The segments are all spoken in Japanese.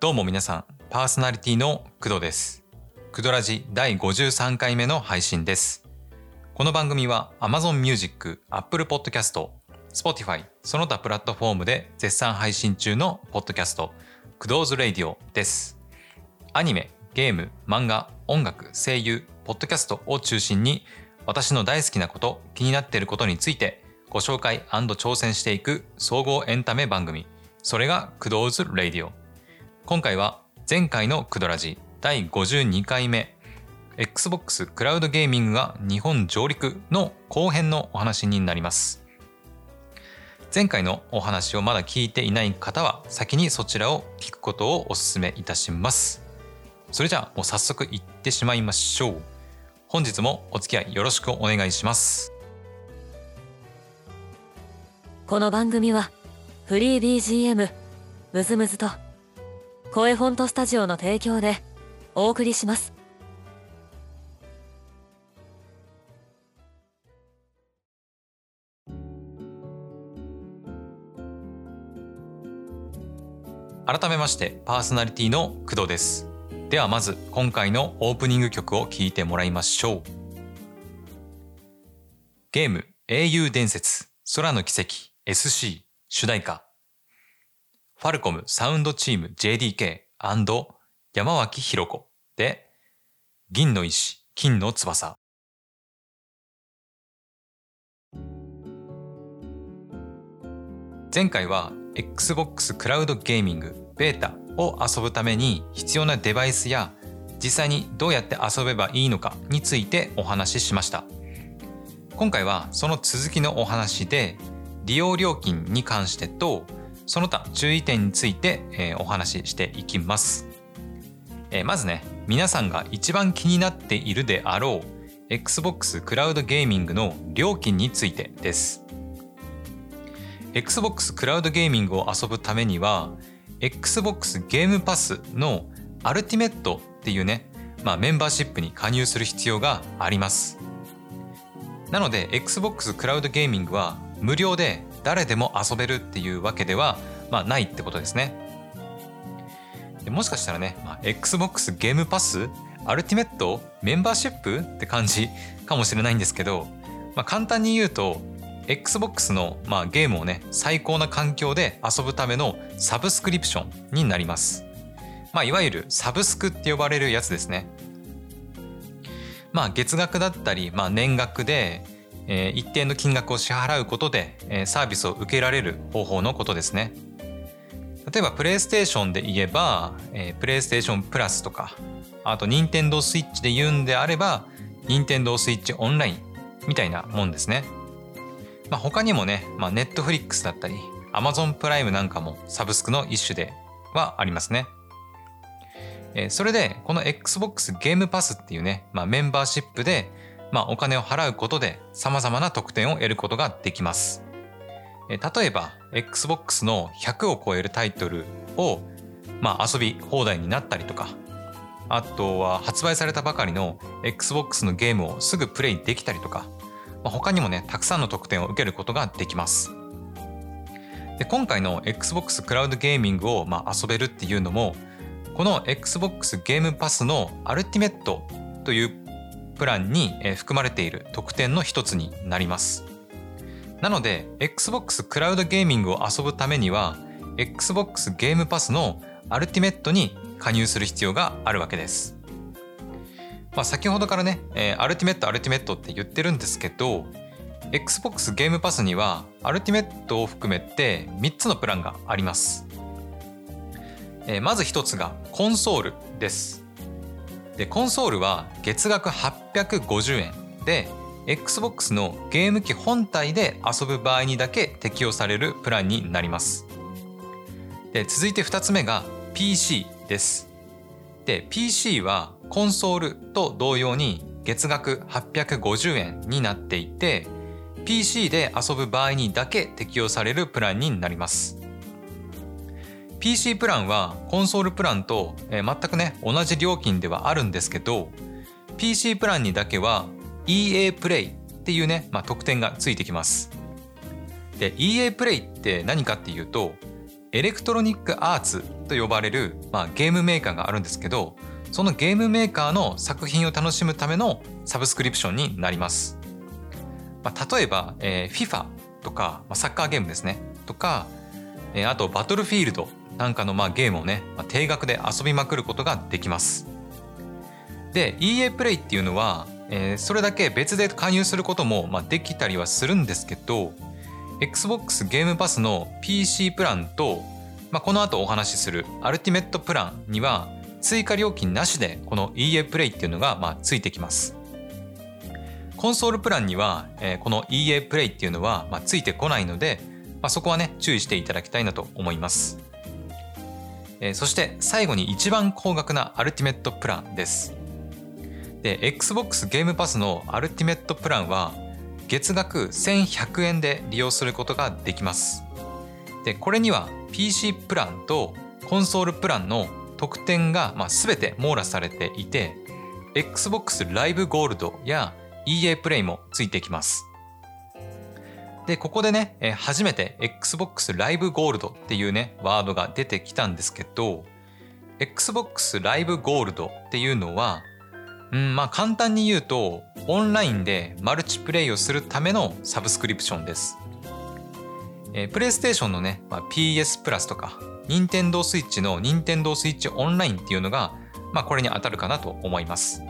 どうも皆さん、パーソナリティの工藤です。クドラジ第53回目の配信です。この番組は Amazon Music、Apple Podcast、Spotify、その他プラットフォームで絶賛配信中のポッドキャスト、クドーズ・レイディオです。アニメ、ゲーム、漫画、音楽、声優、ポッドキャストを中心に私の大好きなこと、気になっていることについてご紹介挑戦していく総合エンタメ番組、それが Kudo's Radio。今回は前回のクドラジ第52回目 Xbox クラウドゲーミングが日本上陸の後編のお話になります。前回のお話をまだ聞いていない方は先にそちらを聞くことをお勧めいたします。それじゃあもう早速行ってしまいましょう。本日もお付き合いよろしくお願いします。この番組はフリー BGM ムズムズと声フォントスタジオの提供でお送りします。改めましてパーソナリティの工藤です。ではまず今回のオープニング曲を聴いてもらいましょう。ゲーム英雄伝説空の奇跡 SC 主題歌。ファルコムサウンドチーム JDK& 山脇ひろ子。で銀の石金の翼。前回は Xbox クラウドゲーミングベータを遊ぶために必要なデバイスや実際にどうやって遊べばいいのかについてお話ししました。今回はその続きのお話で利用料金に関してとその他注意点について、えお話ししていきます、えまずね皆さんが一番気になっているであろう Xbox クラウドゲーミングの料金についてです。Xbox クラウドゲーミングを遊ぶためには Xbox ゲームパスのアルティメットっていうね、まあ、メンバーシップに加入する必要があります。なので Xbox クラウドゲーミングは無料で誰でも遊べるっていうわけでは、まあ、ないってことですね。もしかしたらね、まあ、Xbox ゲームパスアルティメットメンバーシップって感じかもしれないんですけど、まあ、簡単に言うと Xbox の、まあ、ゲームをね最高な環境で遊ぶためのサブスクリプションになります、まあ、いわゆるサブスクって呼ばれるやつですね。まあ月額だったり、まあ、年額で、え一定の金額を支払うことで、えサービスを受けられる方法のことですね例えばプレイステーションで言えば、えープレイステーションプラスとかあと任天堂スイッチで言うんであれば任天堂スイッチオンラインみたいなもんですねまあ、他にもね、まあ、ネットフリックスだったり、アマゾンプライムなんかもサブスクの一種ではありますね。えーそれで、この Xbox ゲームパスっていうね、まあ、メンバーシップで、まあ、お金を払うことで様々な特典を得ることができます。例えば、Xbox の100を超えるタイトルを、まあ、遊び放題になったりとか、あとは発売されたばかりの Xbox のゲームをすぐプレイできたりとか、まあ他にもねたくさんの特典を受けることができますで今回の XBOX クラウドゲーミングをまあ遊べるっていうのもこの XBOX ゲームパスのアルティメットというプランに含まれている特典の一つになります。なので XBOX クラウドゲーミングを遊ぶためには XBOX ゲームパスのアルティメットに加入する必要があるわけです。まあ、先ほどからね、えアルティメットアルティメットって言ってるんですけど Xbox ゲームパスにはアルティメットを含めて3つのプランがあります、えまず1つがコンソールです。でコンソールは月額850円。で Xbox のゲーム機本体で遊ぶ場合にだけ適用されるプランになります。で続いて2つ目が PC です。で PC はコンソールと同様に月額850円になっていて PC で遊ぶ場合にだけ適用されるプランになります。PC プランはコンソールプランと、え全くね同じ料金ではあるんですけど PC プランにだけは EA プレイっていうね、まあ、特典がついてきますで EA プレイって何かっていうとエレクトロニックアーツと呼ばれる、まあ、ゲームメーカーがあるんですけどそのゲームメーカーの作品を楽しむためのサブスクリプションになります。まあ、例えば、えー、FIFA とか、まあ、サッカーゲームですねとか、えー、あとバトルフィールドなんかのまあゲームをね、まあ、定額で遊びまくることができます。で EA プレイっていうのは、えー、それだけ別で加入することもまあできたりはするんですけど Xbox ゲームパスの PC プランと、まあ、この後お話しするアルティメットプランには追加料金なしでこの EA プレイっていうのがまあついてきます。コンソールプランには、えー、この EA プレイっていうのは、まあ、ついてこないので、まあ、そこはね注意していただきたいなと思います、えー、そして最後に一番高額なアルティメットプランですで XBOX ゲームパスのアルティメットプランは月額1100円で利用することができますでこれには PC プランとコンソールプランの特典がまあ全て網羅されていて Xbox ライブゴールドや EA プレイもついてきます。で、ここでね、初めて Xbox Live Gold っていうね、ワードが出てきたんですけど、Xbox Live Gold っていうのは、うん、まあ簡単に言うと、オンラインでマルチプレイをするためのサブスクリプションです。えー、プレイステーションのね、まあ、PS プラスとか、任天堂 switch の任天堂 switch オンラインっていうのが、まあこれに当たるかなと思います。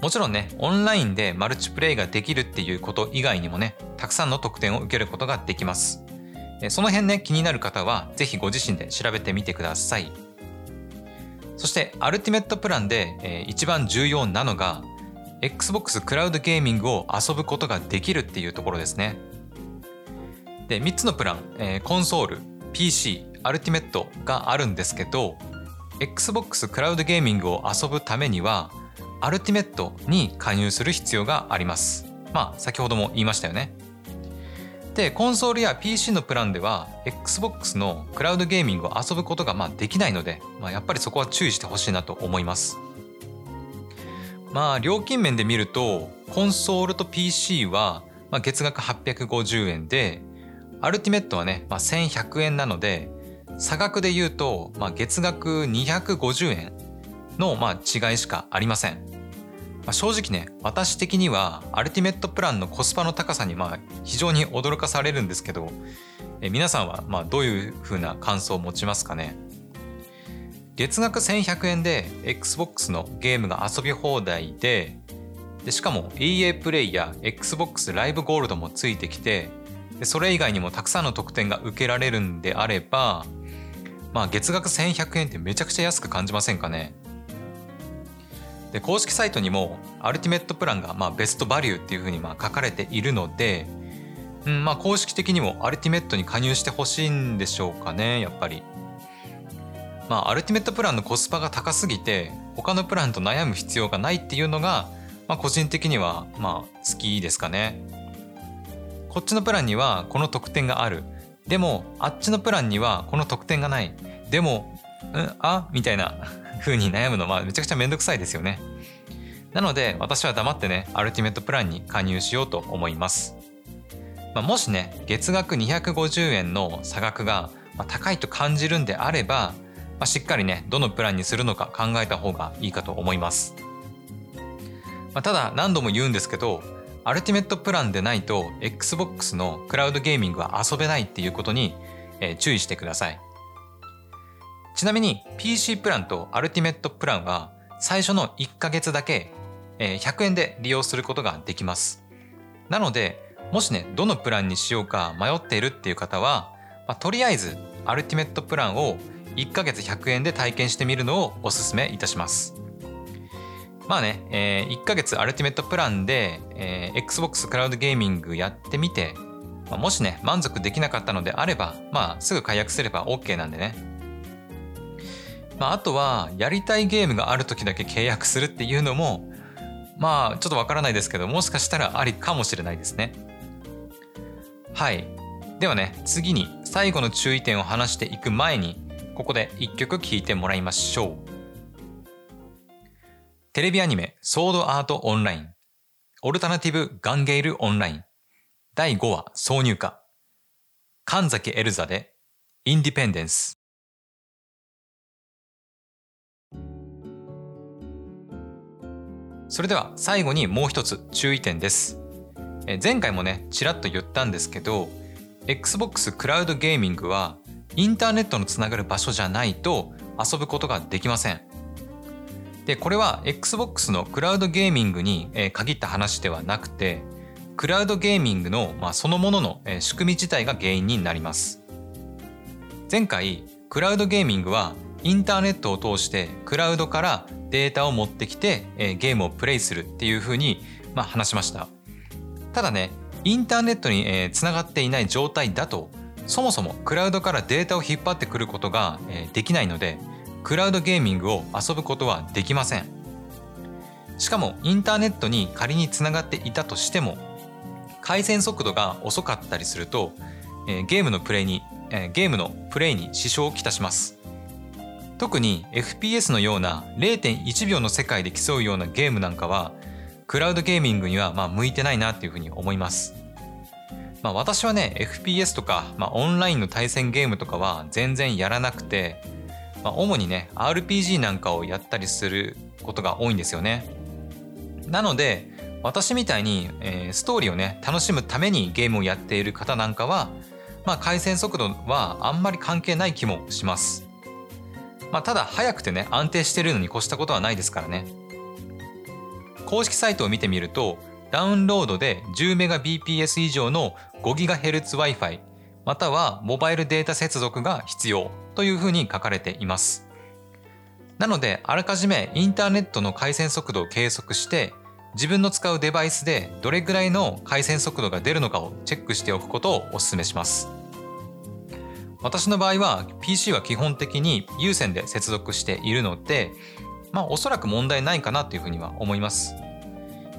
もちろんね、オンラインでマルチプレイができるっていうこと以外にもね、たくさんの特典を受けることができます。その辺ね、気になる方は、ぜひご自身で調べてみてください。そして、アルティメットプランで、一番重要なのが、Xbox クラウドゲーミングを遊ぶことができるっていうところですね。で、3つのプラン、コンソール、PC、アルティメットがあるんですけど、Xbox クラウドゲーミングを遊ぶためには、アルティメットに加入する必要があります。まあ、先ほども言いましたよね。で、コンソールや PC のプランでは、Xbox のクラウドゲーミングを遊ぶことがまあできないので、まあ、やっぱりそこは注意してほしいなと思います。まあ、料金面で見ると、コンソールと PC は、まあ、月額850円で、アルティメットはね、まあ、1100円なので、差額で言うと、まあ、月額250円のまあ違いしかありません。まあ、正直ね私的にはアルティメットプランのコスパの高さにまあ非常に驚かされるんですけどえ皆さんはまあどういうふうな感想を持ちますかね？月額1100円で XBOX のゲームが遊び放題ででしかも EA プレイや XBOX ライブゴールドもついてきてでそれ以外にもたくさんの特典が受けられるんであればまあ月額1100円ってめちゃくちゃ安く感じませんかね？で公式サイトにもアルティメットプランがまあベストバリューっていうふうにまあ書かれているので、うんまあ、公式的にもアルティメットに加入してほしいんでしょうかねやっぱり。まあ、アルティメットプランのコスパが高すぎて他のプランと悩む必要がないっていうのが、まあ、個人的にはまあ好きですかね。こっちのプランにはこの特典がある。でもあっちのプランにはこの特典がない。でも、うん、あみたいな風に悩むのはめちゃくちゃめんどくさいですよね。なので私は黙ってね、アルティメットプランに加入しようと思います。まあ、もしね、月額250円の差額が高いと感じるんであれば、まあ、しっかりね、どのプランにするのか考えた方がいいかと思います。まあ、ただ何度も言うんですけど、アルティメットプランでないと Xbox のクラウドゲーミングは遊べないっていうことに注意してください。ちなみに PC プランとアルティメットプランは最初の1ヶ月だけ100円で利用することができます。なので、もしね、どのプランにしようか迷っているっていう方は、まあ、とりあえずアルティメットプランを1ヶ月100円で体験してみるのをおすすめいたします。まあね、えー、1ヶ月アルティメットプランで、えー、Xbox クラウドゲーミングやってみて、ま、もしね、満足できなかったのであれば、まあすぐ解約すれば OK なんでね、まあ、あとはやりたいゲームがある時だけ契約するっていうのもまあちょっとわからないですけどもしかしたらありかもしれないですね。はい。ではね次に最後の注意点を話していく前にここで一曲聴いてもらいましょう。テレビアニメソードアートオンライン。オルタナティブガンゲイルオンライン。第5話挿入歌。神崎エルザで Independence それでは最後にもう一つ注意点です。前回もねちらっと言ったんですけど Xbox クラウドゲーミングはインターネットのつながる場所じゃないと遊ぶことができません。でこれは Xbox のクラウドゲーミングに限った話ではなくてクラウドゲーミングの、まあ、そのものの仕組み自体が原因になります。前回クラウドゲーミングはインターネットを通してクラウドからデータを持ってきてゲームをプレイするっていうふうに、ま、話しました。ただねインターネットにつながっていない状態だとそもそもクラウドからデータを引っ張ってくることができないのでクラウドゲーミングを遊ぶことはできません。しかもインターネットに仮につながっていたとしても回線速度が遅かったりするとゲームのプレイにゲームのプレイに支障をきたします。特に FPS のような0.1秒の世界で競うようなゲームなんかはクラウドゲーミングにはまあ向いてないなっていうふうに思います。まあ、私はね FPS とか、まあ、オンラインの対戦ゲームとかは全然やらなくて、まあ、主にね RPG なんかをやったりすることが多いんですよね。なので私みたいに、えー、ストーリーをね楽しむためにゲームをやっている方なんかは、まあ、回線速度はあんまり関係ない気もします。まあ、ただ速くてね安定してるのに越したことはないですからね。公式サイトを見てみるとダウンロードで 10Mbps 以上の 5GHz-Wi-Fi またはモバイルデータ接続が必要というふうに書かれています。なのであらかじめインターネットの回線速度を計測して自分の使うデバイスでどれぐらいの回線速度が出るのかをチェックしておくことをお勧めします。私の場合は PC は基本的に有線で接続しているのでまあおそらく問題ないかなというふうには思います。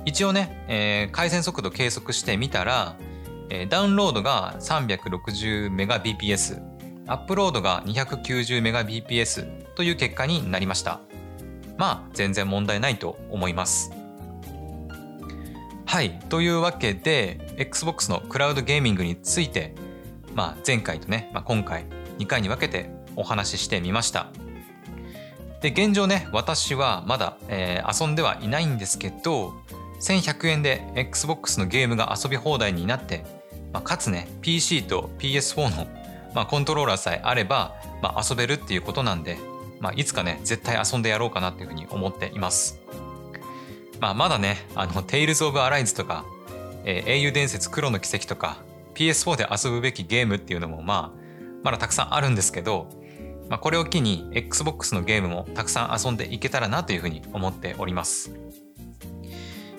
一応ね、えー、回線速度計測してみたら、えー、ダウンロードが 360Mbps、アップロードが 290Mbps という結果になりました。まあ全然問題ないと思います。はい。というわけで、Xbox のクラウドゲーミングについて、まあ前回とね、まあ、今回2回に分けてお話ししてみました。で現状ね私はまだ、えー、遊んではいないんですけど1100円で XBOX のゲームが遊び放題になって、まあ、かつね PC と PS4 の、まあ、コントローラーさえあれば、まあ、遊べるっていうことなんで、まあ、いつかね絶対遊んでやろうかなっていうふうに思っています。まあ、まだねあの Tales of Arise とか、えー、英雄伝説黒の奇跡とか PS4 で遊ぶべきゲームっていうのもまあまだたくさんあるんですけどまあ、これを機に Xbox のゲームもたくさん遊んでいけたらなというふうに思っております。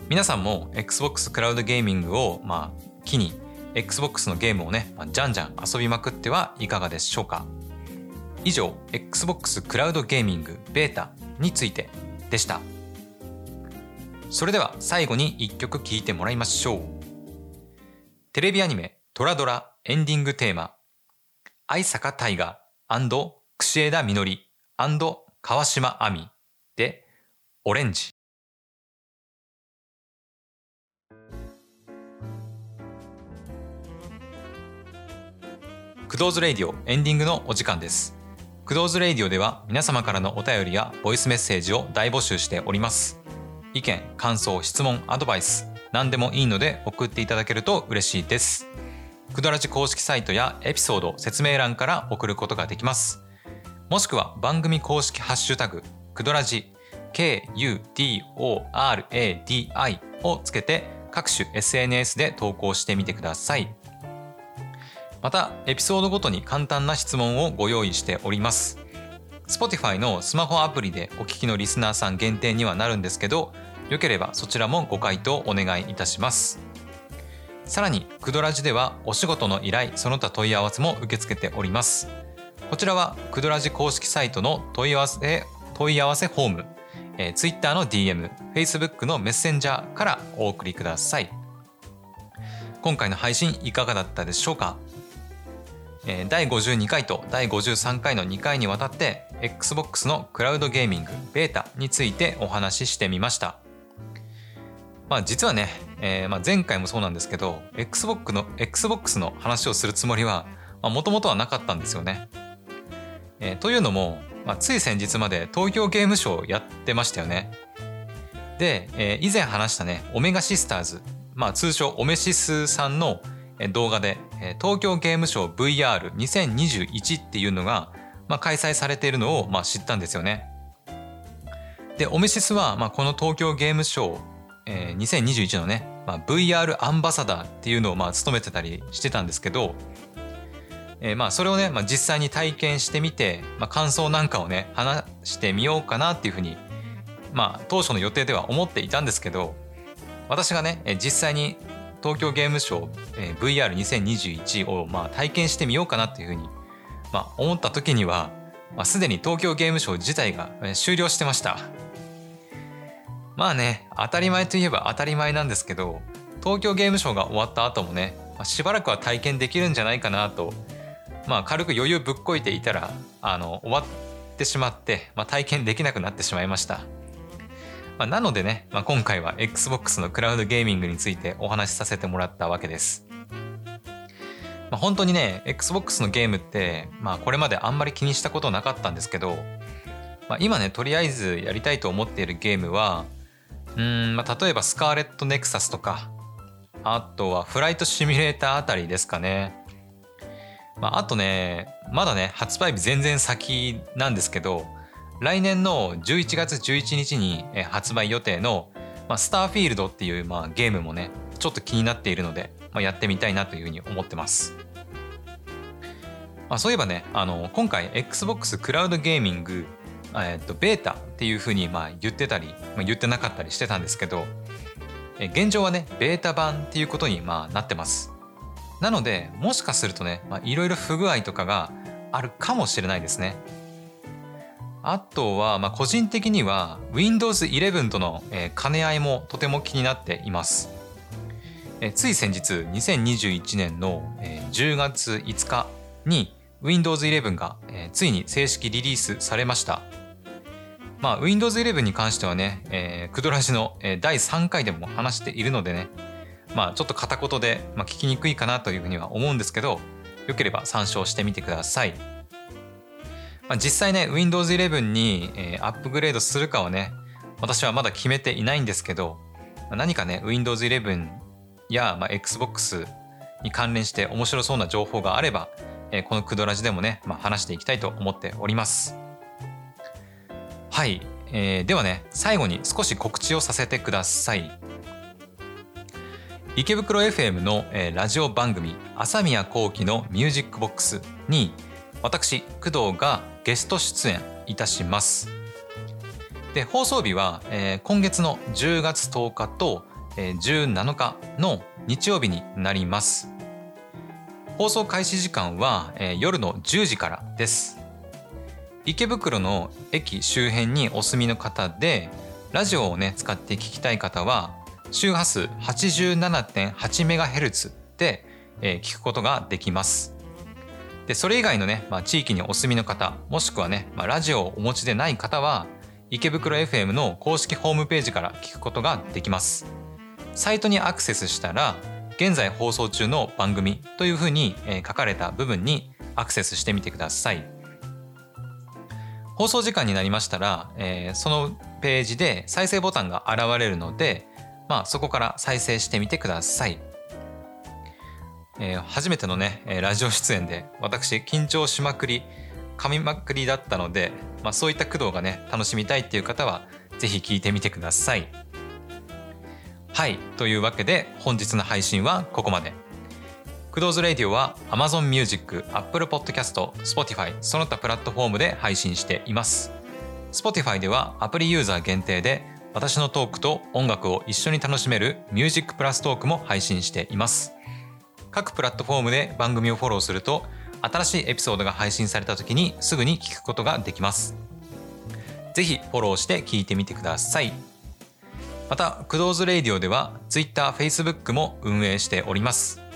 皆さんも Xbox クラウドゲーミングをまあ機に Xbox のゲームをね、まあ、じゃんじゃん遊びまくってはいかがでしょうか以上 Xbox クラウドゲーミングベータについてでした。それでは最後に一曲聴いてもらいましょう。テレビアニメトラドラエンディングテーマ愛坂大河串枝みのり川島亜美でオレンジ。クドーズレイディオエンディングのお時間です。クドーズレイディオでは皆様からのお便りやボイスメッセージを大募集しております。意見、感想、質問、アドバイス、何でもいいので送っていただけると嬉しいです。クドラジ公式サイトやエピソード、説明欄から送ることができます。もしくは番組公式ハッシュタグクドラジ KUDORADI をつけて各種 SNS で投稿してみてください。またエピソードごとに簡単な質問をご用意しております。Spotify のスマホアプリでお聞きのリスナーさん限定にはなるんですけどよければそちらもご回答お願いいたします。さらにクドラジではお仕事の依頼その他問い合わせも受け付けておりますこちらはクドラジ公式サイトの問い合わせ問い合わせフォーム、えー、Twitter の DM、Facebook のメッセンジャーからお送りください。今回の配信いかがだったでしょうか、えー、第52回と第53回の2回にわたって Xbox のクラウドゲーミングベータについてお話ししてみました。まあ実はね、えー、まあ前回もそうなんですけど Xbox の Xbox の話をするつもりはもともとはなかったんですよね。えー、というのも、まあ、つい先日まで東京ゲームショウやってましたよね。で、えー、以前話したねオメガシスターズ、まあ、通称オメシスさんの動画で東京ゲームショウ VR2021 っていうのが、まあ、開催されているのを、まあ、知ったんですよね。でオメシスは、まあ、この東京ゲームショウ、えー、2021のね、まあ、VR アンバサダーっていうのをまあ務めてたりしてたんですけど、えー、まあそれをね、まあ、実際に体験してみて、まあ、感想なんかをね話してみようかなっていうふうに、まあ、当初の予定では思っていたんですけど私がね実際に東京ゲームショウ、えー、VR2021 をまあ体験してみようかなっていうふうに、まあ、思った時には、まあ、すでに東京ゲームショウ自体が終了してました。まあね当たり前といえば当たり前なんですけど東京ゲームショウが終わった後もね、しばらくは体験できるんじゃないかなとまあ軽く余裕ぶっこいていたらあの終わってしまって、まあ、体験できなくなってしまいました。まあ、なのでね、まあ、今回は XBOX のクラウドゲーミングについてお話しさせてもらったわけです。まあ、本当にね、XBOX のゲームって、まあ、これまであんまり気にしたことなかったんですけど、まあ、今ね、とりあえずやりたいと思っているゲームは、うん、まあ、例えばスカーレットネクサスとか、あとはフライトシミュレーターあたりですかね。まあ、あとね、まだね、発売日全然先なんですけど、来年の11月11日に発売予定の、まあ、スターフィールドっていう、まあ、ゲームもね、ちょっと気になっているので、まあ、やってみたいなというふうに思ってます。まあ、そういえばね、あの、今回 Xbox クラウドゲーミングえっと、ベータっていうふうにまあ言ってたり、まあ、言ってなかったりしてたんですけど、え現状はね、ベータ版っていうことにまあなってます。なので、もしかするとね、いろいろ不具合とかがあるかもしれないですね。あとは、まあ、個人的には Windows 11との、え兼ね合いもとても気になっています。えつい先日2021年の、え10月5日に Windows 11が、えついに正式リリースされました。まあ、Windows 11に関してはね、えー、クドラジの、えー、第3回でも話しているのでね、まあ、ちょっと片言で、まあ、聞きにくいかなというふうには思うんですけど、よければ参照してみてください。まあ、実際ね、Windows 11に、えー、アップグレードするかはね、私はまだ決めていないんですけど、まあ、何かね、Windows 11や、まあ、Xbox に関連して面白そうな情報があれば、えー、このクドラジでもね、まあ、話していきたいと思っております。はい、えー、ではね最後に少し告知をさせてください。池袋 FM の、えー、ラジオ番組朝宮幸喜のミュージックボックスに私工藤がゲスト出演いたします。で放送日は、えー、今月の10月10日と、えー、17日の日曜日になります。放送開始時間は、えー、夜の10時からです。池袋の駅周辺にお住みの方でラジオをね使って聞きたい方は周波数 87.8MHz で、えー、聞くことができます。でそれ以外のね、まあ、地域にお住みの方もしくはね、まあ、ラジオをお持ちでない方は池袋 FM の公式ホームページから聞くことができます。サイトにアクセスしたら現在放送中の番組というふうに書かれた部分にアクセスしてみてください。放送時間になりましたら、えー、そのページで再生ボタンが現れるので、まあ、そこから再生してみてください。えー、初めてのね、ラジオ出演で私緊張しまくり噛みまくりだったので、まあ、そういった工藤がね楽しみたいっていう方は是非聞いてみてください。はいというわけで本日の配信はここまで。クドーズレディオは Amazon Music、Apple Podcast、Spotify その他プラットフォームで配信しています。Spotify ではアプリユーザー限定で私のトークと音楽を一緒に楽しめるミュージックプラストークも配信しています。各プラットフォームで番組をフォローすると新しいエピソードが配信された時にすぐに聞くことができます。ぜひフォローして聞いてみてください。また、クドーズレイディオでは Twitter、Facebook も運営しております。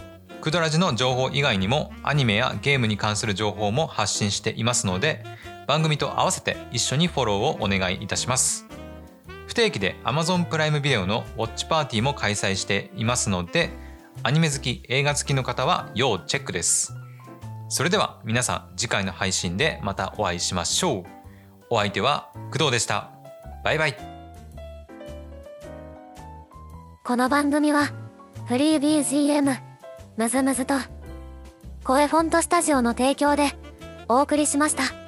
クドラジの情報以外にもアニメやゲームに関する情報も発信していますので番組と合わせて一緒にフォローをお願いいたします不定期で Amazon プライムビデオのウォッチパーティーも開催していますのでアニメ好き映画好きの方は要チェックですそれでは皆さん次回の配信でまたお会いしましょう。お相手は工藤でした。バイバイ。この番組はフリー BGM むずむずと声フォントスタジオの提供でお送りしました。